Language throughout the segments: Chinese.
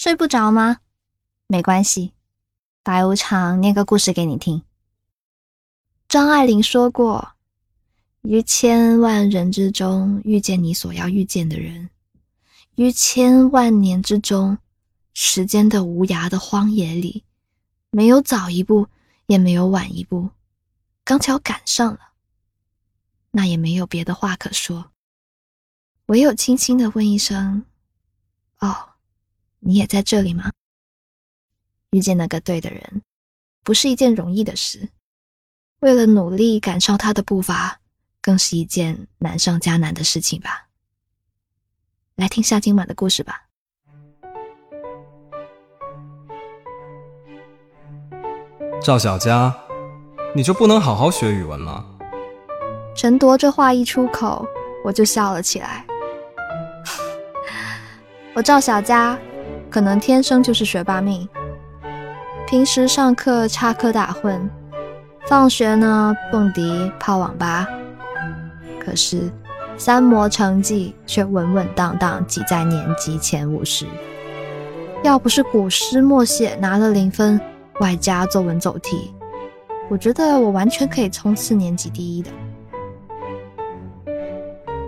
睡不着吗？没关系，白无常念个故事给你听。张爱玲说过：“于千万人之中遇见你所要遇见的人，于千万年之中，时间的无涯的荒野里，没有早一步，也没有晚一步，刚巧赶上了。那也没有别的话可说，唯有轻轻的问一声：‘哦。’”你也在这里吗？遇见那个对的人，不是一件容易的事。为了努力赶上他的步伐，更是一件难上加难的事情吧。来听下今晚的故事吧。赵小佳，你就不能好好学语文吗？陈铎这话一出口，我就笑了起来。我赵小佳。可能天生就是学霸命，平时上课插科打诨，放学呢蹦迪泡网吧，可是三模成绩却稳稳当当挤在年级前五十。要不是古诗默写拿了零分，外加作文走题，我觉得我完全可以冲刺年级第一的。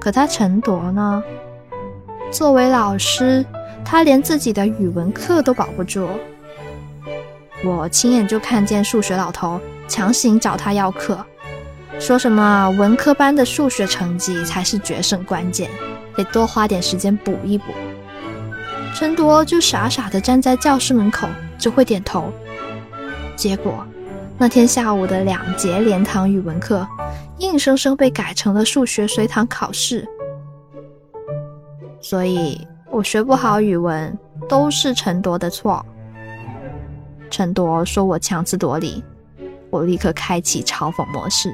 可他陈铎呢？作为老师。他连自己的语文课都保不住，我亲眼就看见数学老头强行找他要课，说什么文科班的数学成绩才是决胜关键，得多花点时间补一补。陈铎就傻傻的站在教室门口，只会点头。结果那天下午的两节连堂语文课，硬生生被改成了数学随堂考试，所以。我学不好语文，都是陈铎的错。陈铎说我强词夺理，我立刻开启嘲讽模式。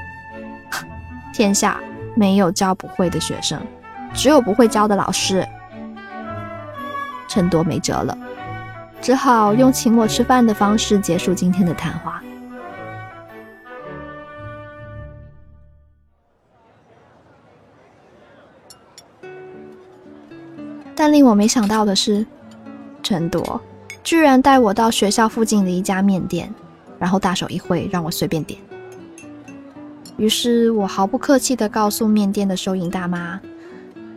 天下没有教不会的学生，只有不会教的老师。陈铎没辙了，只好用请我吃饭的方式结束今天的谈话。但令我没想到的是，陈铎居然带我到学校附近的一家面店，然后大手一挥，让我随便点。于是我毫不客气地告诉面店的收银大妈，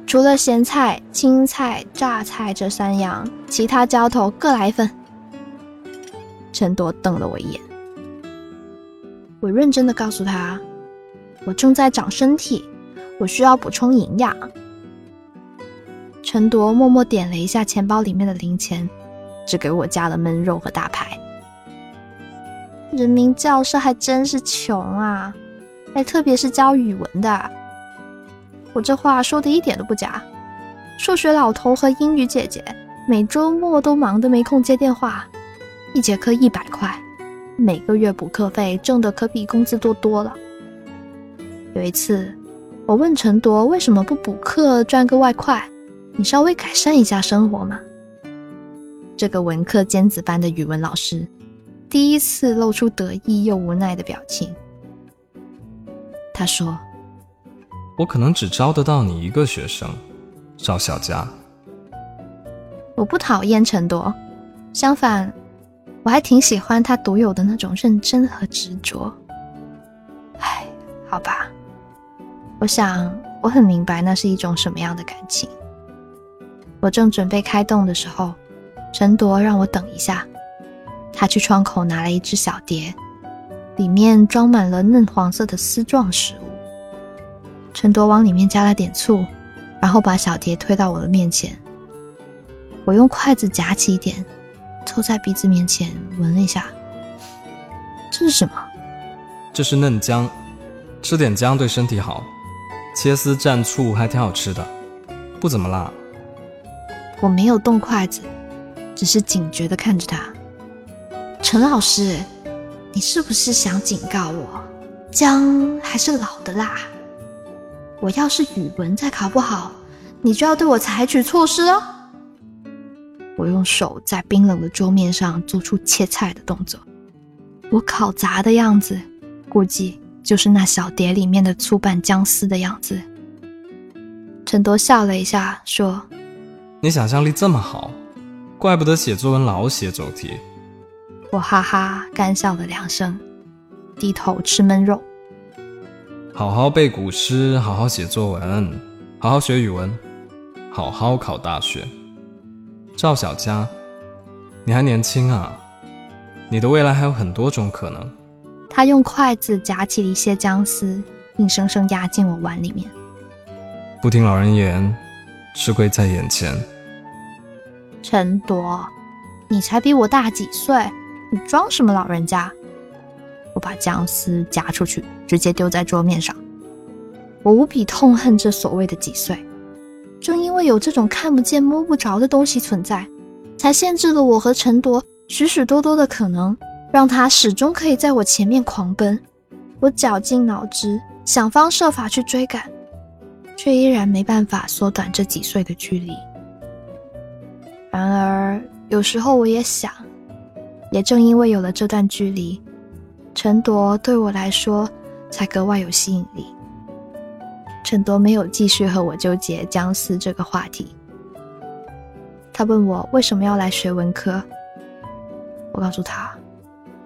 除了咸菜、青菜、榨菜这三样，其他浇头各来一份。陈铎瞪了我一眼，我认真的告诉他，我正在长身体，我需要补充营养。陈铎默默点了一下钱包里面的零钱，只给我加了焖肉和大排。人民教师还真是穷啊！哎，特别是教语文的。我这话说的一点都不假。数学老头和英语姐姐每周末都忙得没空接电话，一节课一百块，每个月补课费挣的可比工资多多了。有一次，我问陈铎为什么不补课赚个外快。你稍微改善一下生活嘛。这个文科尖子班的语文老师第一次露出得意又无奈的表情。他说：“我可能只招得到你一个学生，赵小佳。”我不讨厌陈铎，相反，我还挺喜欢他独有的那种认真和执着。唉，好吧，我想我很明白那是一种什么样的感情。我正准备开动的时候，陈铎让我等一下。他去窗口拿了一只小碟，里面装满了嫩黄色的丝状食物。陈铎往里面加了点醋，然后把小碟推到我的面前。我用筷子夹起一点，凑在鼻子面前闻了一下。这是什么？这是嫩姜，吃点姜对身体好。切丝蘸醋还挺好吃的，不怎么辣。我没有动筷子，只是警觉的看着他。陈老师，你是不是想警告我，姜还是老的辣？我要是语文再考不好，你就要对我采取措施哦。我用手在冰冷的桌面上做出切菜的动作。我考砸的样子，估计就是那小碟里面的粗拌姜丝的样子。陈铎笑了一下，说。你想象力这么好，怪不得写作文老写走题。我哈哈干笑了两声，低头吃焖肉。好好背古诗，好好写作文，好好学语文，好好考大学。赵小佳，你还年轻啊，你的未来还有很多种可能。他用筷子夹起了一些姜丝，硬生生压进我碗里面。不听老人言，吃亏在眼前。陈铎，你才比我大几岁，你装什么老人家？我把姜丝夹出去，直接丢在桌面上。我无比痛恨这所谓的几岁，正因为有这种看不见摸不着的东西存在，才限制了我和陈铎许许多多的可能，让他始终可以在我前面狂奔。我绞尽脑汁，想方设法去追赶，却依然没办法缩短这几岁的距离。然而，有时候我也想，也正因为有了这段距离，陈铎对我来说才格外有吸引力。陈铎没有继续和我纠结姜丝这个话题，他问我为什么要来学文科，我告诉他，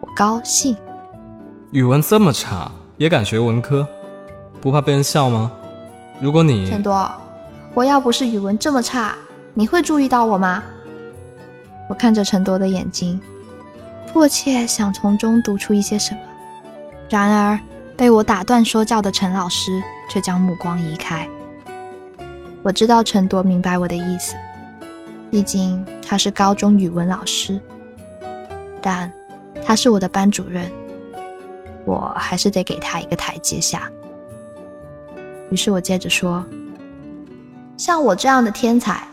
我高兴。语文这么差也敢学文科，不怕被人笑吗？如果你陈铎，我要不是语文这么差，你会注意到我吗？我看着陈铎的眼睛，迫切想从中读出一些什么，然而被我打断说教的陈老师却将目光移开。我知道陈铎明白我的意思，毕竟他是高中语文老师，但他是我的班主任，我还是得给他一个台阶下。于是我接着说：“像我这样的天才，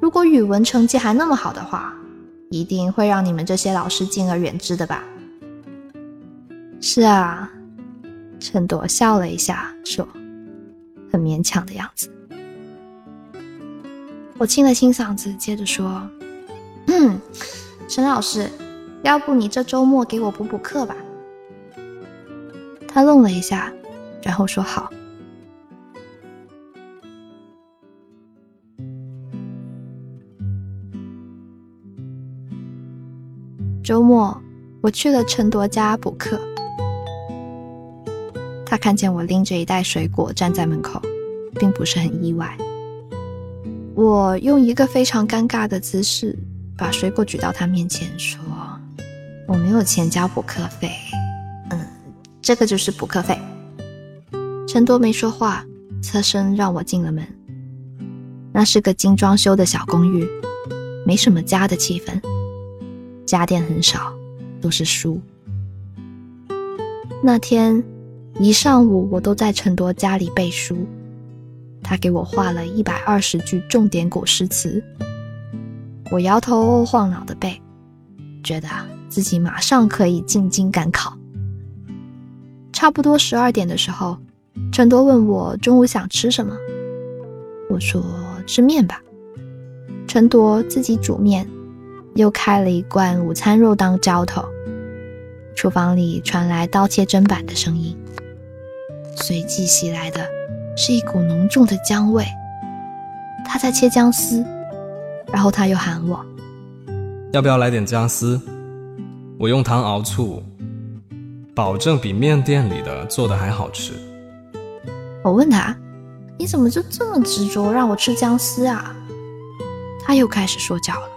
如果语文成绩还那么好的话。”一定会让你们这些老师敬而远之的吧？是啊，陈朵笑了一下，说：“很勉强的样子。”我清了清嗓子，接着说：“嗯，陈老师，要不你这周末给我补补课吧？”他愣了一下，然后说：“好。”周末，我去了陈铎家补课。他看见我拎着一袋水果站在门口，并不是很意外。我用一个非常尴尬的姿势把水果举到他面前，说：“我没有钱交补课费。”嗯，这个就是补课费。陈铎没说话，侧身让我进了门。那是个精装修的小公寓，没什么家的气氛。家电很少，都是书。那天一上午，我都在陈铎家里背书。他给我画了一百二十句重点古诗词，我摇头晃脑的背，觉得自己马上可以进京赶考。差不多十二点的时候，陈铎问我中午想吃什么，我说吃面吧。陈铎自己煮面。又开了一罐午餐肉当浇头，厨房里传来刀切砧板的声音，随即袭来的是一股浓重的姜味。他在切姜丝，然后他又喊我：“要不要来点姜丝？我用糖熬醋，保证比面店里的做的还好吃。”我问他：“你怎么就这么执着让我吃姜丝啊？”他又开始说教了。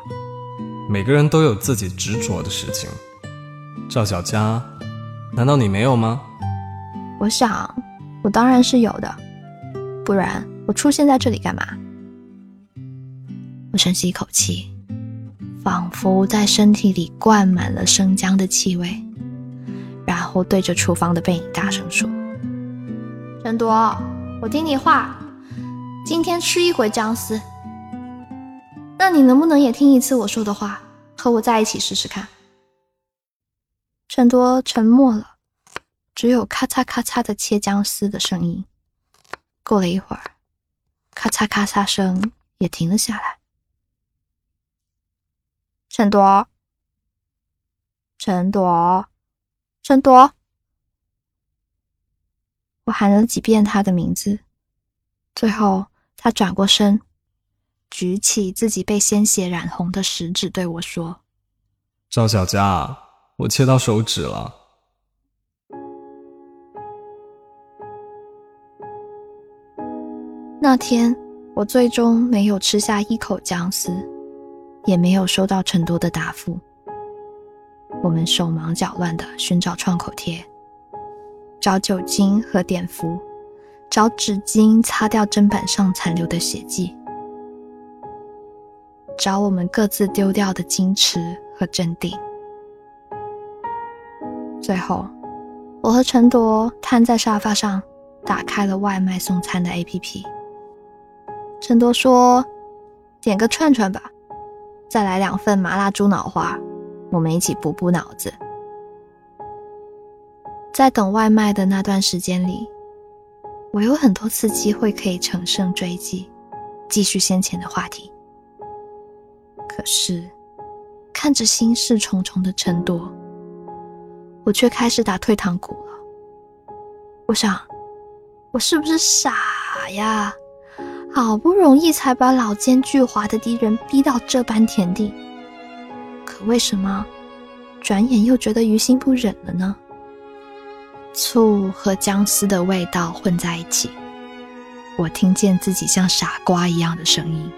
每个人都有自己执着的事情，赵小佳，难道你没有吗？我想，我当然是有的，不然我出现在这里干嘛？我深吸一口气，仿佛在身体里灌满了生姜的气味，然后对着厨房的背影大声说：“陈铎，我听你话，今天吃一回姜丝。”那你能不能也听一次我说的话，和我在一起试试看？陈多沉默了，只有咔嚓咔嚓的切姜丝的声音。过了一会儿，咔嚓咔嚓声也停了下来。陈多，陈多，陈多，我喊了几遍他的名字，最后他转过身。举起自己被鲜血染红的食指对我说：“赵小佳，我切到手指了。”那天，我最终没有吃下一口姜丝，也没有收到成都的答复。我们手忙脚乱地寻找创口贴，找酒精和碘伏，找纸巾擦掉砧板上残留的血迹，找我们各自丢掉的矜持和镇定。最后，我和陈铎瘫在沙发上，打开了外卖送餐的 APP。陈铎说：“点个串串吧，再来两份麻辣猪脑花，我们一起补补脑子。”在等外卖的那段时间里，我有很多次机会可以乘胜追击，继续先前的话题。可是，看着心事重重的陈铎，我却开始打退堂鼓了。我想，我是不是傻呀？好不容易才把老奸巨猾的敌人逼到这般田地，可为什么转眼又觉得于心不忍了呢？醋和姜丝的味道混在一起，我听见自己像傻瓜一样的声音。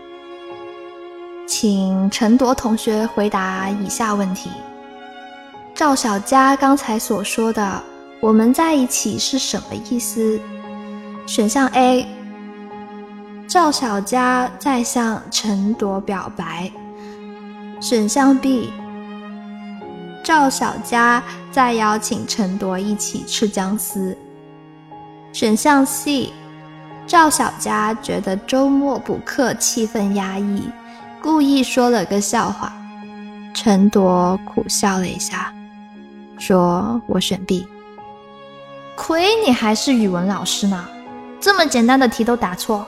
请陈铎同学回答以下问题：赵小佳刚才所说的“我们在一起”是什么意思？选项 A。赵小佳在向陈铎表白。选项 B，赵小佳在邀请陈铎一起吃姜丝。选项 C，赵小佳觉得周末补课气氛压抑，故意说了个笑话。陈铎苦笑了一下，说：“我选 B。”亏你还是语文老师呢，这么简单的题都答错。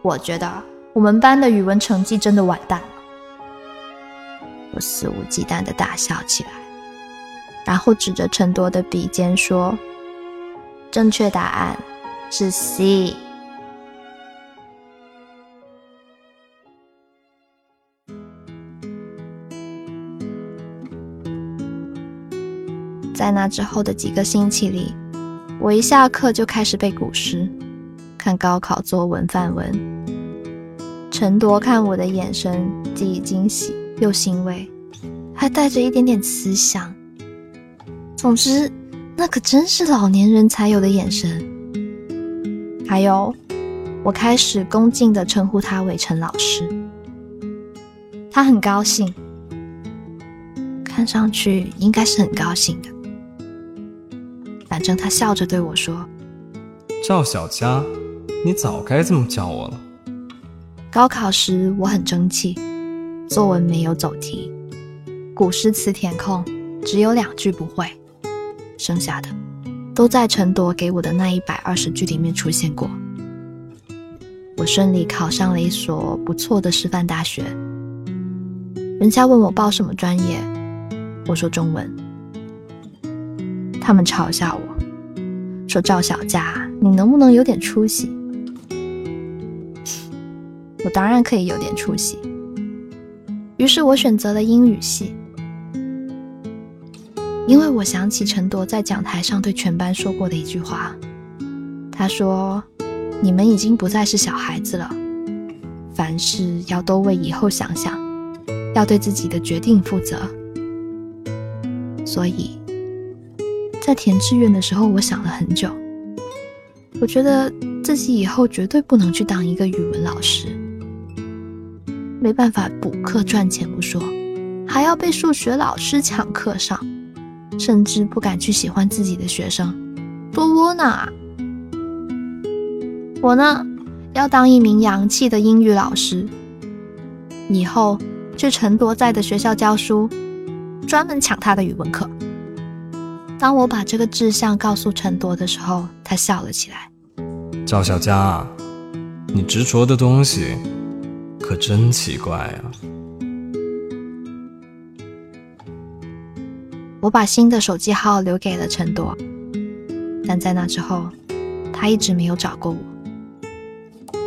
我觉得我们班的语文成绩真的完蛋了。我肆无忌惮的大笑起来，然后指着陈铎的鼻尖说：“正确答案是 C。”在那之后的几个星期里，我一下课就开始背古诗。看高考作文范文，陈铎看我的眼神既惊喜又欣慰，还带着一点点慈祥。总之，那可真是老年人才有的眼神。还有，我开始恭敬地称呼他为陈老师。他很高兴，看上去应该是很高兴的。反正他笑着对我说：“赵小佳。”你早该这么叫我了。高考时我很争气，作文没有走题，古诗词填空只有两句不会，剩下的都在陈铎给我的那一百二十句里面出现过。我顺利考上了一所不错的师范大学。人家问我报什么专业，我说中文。他们嘲笑我，说赵小佳，你能不能有点出息？我当然可以有点出息，于是我选择了英语系，因为我想起陈铎在讲台上对全班说过的一句话，他说：“你们已经不再是小孩子了，凡事要多为以后想想，要对自己的决定负责。”所以，在填志愿的时候，我想了很久，我觉得自己以后绝对不能去当一个语文老师。没办法补课赚钱不说，还要被数学老师抢课上，甚至不敢去喜欢自己的学生，多窝囊啊！我呢，要当一名洋气的英语老师，以后去陈铎在的学校教书，专门抢他的语文课。当我把这个志向告诉陈铎的时候，他笑了起来。赵小佳，你执着的东西。可真奇怪啊！我把新的手机号留给了陈铎，但在那之后，他一直没有找过我。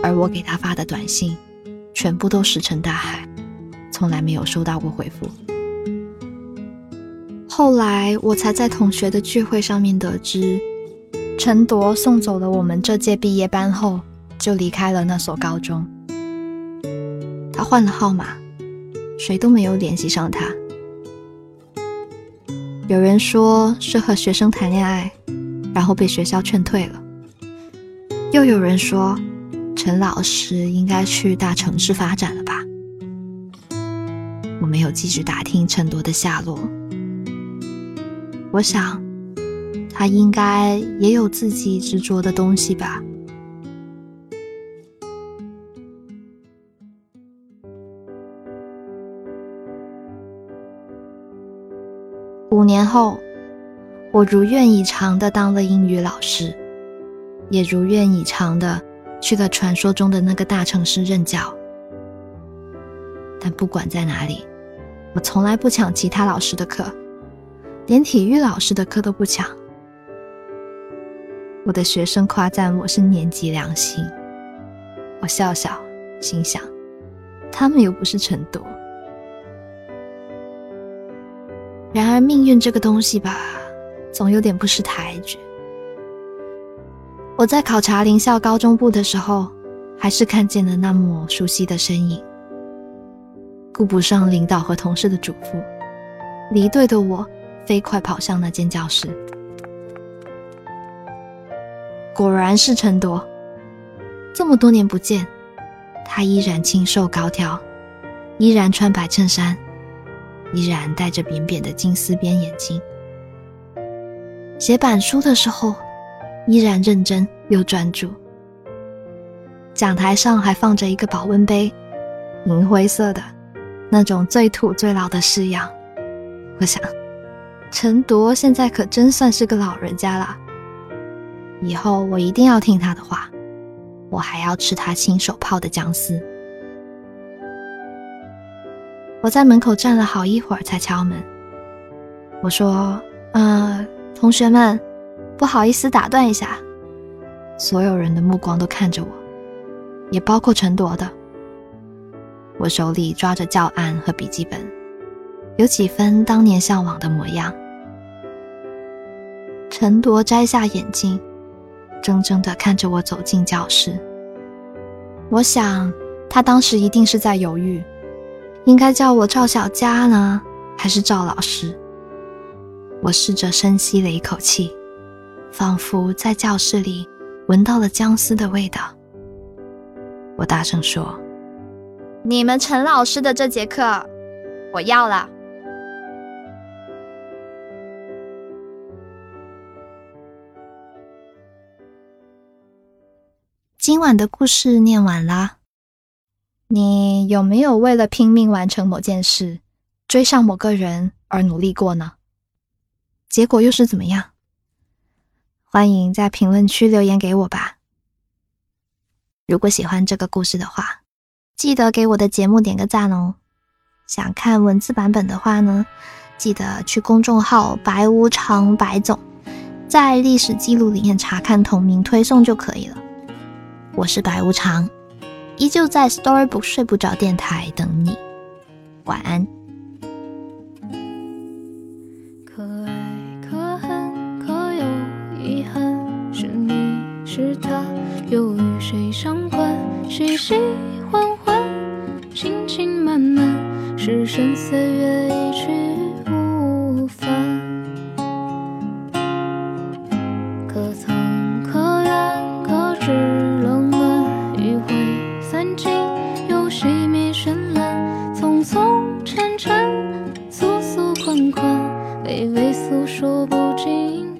而我给他发的短信，全部都石沉大海，从来没有收到过回复。后来我才在同学的聚会上面得知，陈铎送走了我们这届毕业班后，就离开了那所高中。他换了号码，谁都没有联系上他。有人说是和学生谈恋爱，然后被学校劝退了；又有人说陈老师应该去大城市发展了吧。我没有继续打听陈铎的下落。我想，他应该也有自己执着的东西吧。五年后，我如愿以偿的当了英语老师，也如愿以偿的去了传说中的那个大城市任教。但不管在哪里，我从来不抢其他老师的课，连体育老师的课都不抢。我的学生夸赞我是年级良心，我笑笑，心想，他们又不是陈铎。然而，命运这个东西吧，总有点不识抬举。我在考察林校高中部的时候，还是看见了那抹熟悉的身影。顾不上领导和同事的嘱咐，离队的我飞快跑向那间教室。果然是陈铎，这么多年不见，他依然清瘦高挑，依然穿白衬衫。依然戴着扁扁的金丝边眼镜，写板书的时候依然认真又专注。讲台上还放着一个保温杯，银灰色的，那种最土最老的式样。我想，陈铎现在可真算是个老人家了。以后我一定要听他的话，我还要吃他亲手泡的姜丝。我在门口站了好一会儿才敲门。我说：“呃，同学们，不好意思打断一下。”所有人的目光都看着我，也包括陈铎的。我手里抓着教案和笔记本，有几分当年向往的模样。陈铎摘下眼镜，怔怔地看着我走进教室。我想，他当时一定是在犹豫。应该叫我赵小佳呢，还是赵老师？我试着深吸了一口气，仿佛在教室里闻到了姜丝的味道。我大声说：“你们陈老师的这节课，我要了。”今晚的故事念完啦。你有没有为了拼命完成某件事，追上某个人而努力过呢？结果又是怎么样？欢迎在评论区留言给我吧。如果喜欢这个故事的话，记得给我的节目点个赞哦。想看文字版本的话呢，记得去公众号“白无常白总”在历史记录里面查看同名推送就可以了。我是白无常。依旧在 Storybook 睡不着电台等你，晚安。可爱可恨可有遗憾，是你是他，又与谁相关？喜喜欢欢，情情满满，是生岁月一去微微诉说不尽。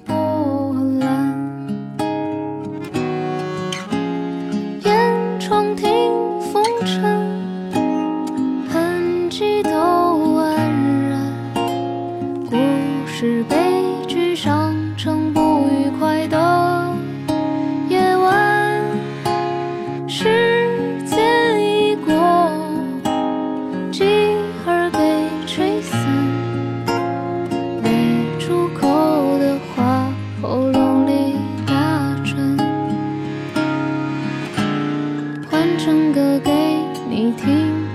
听。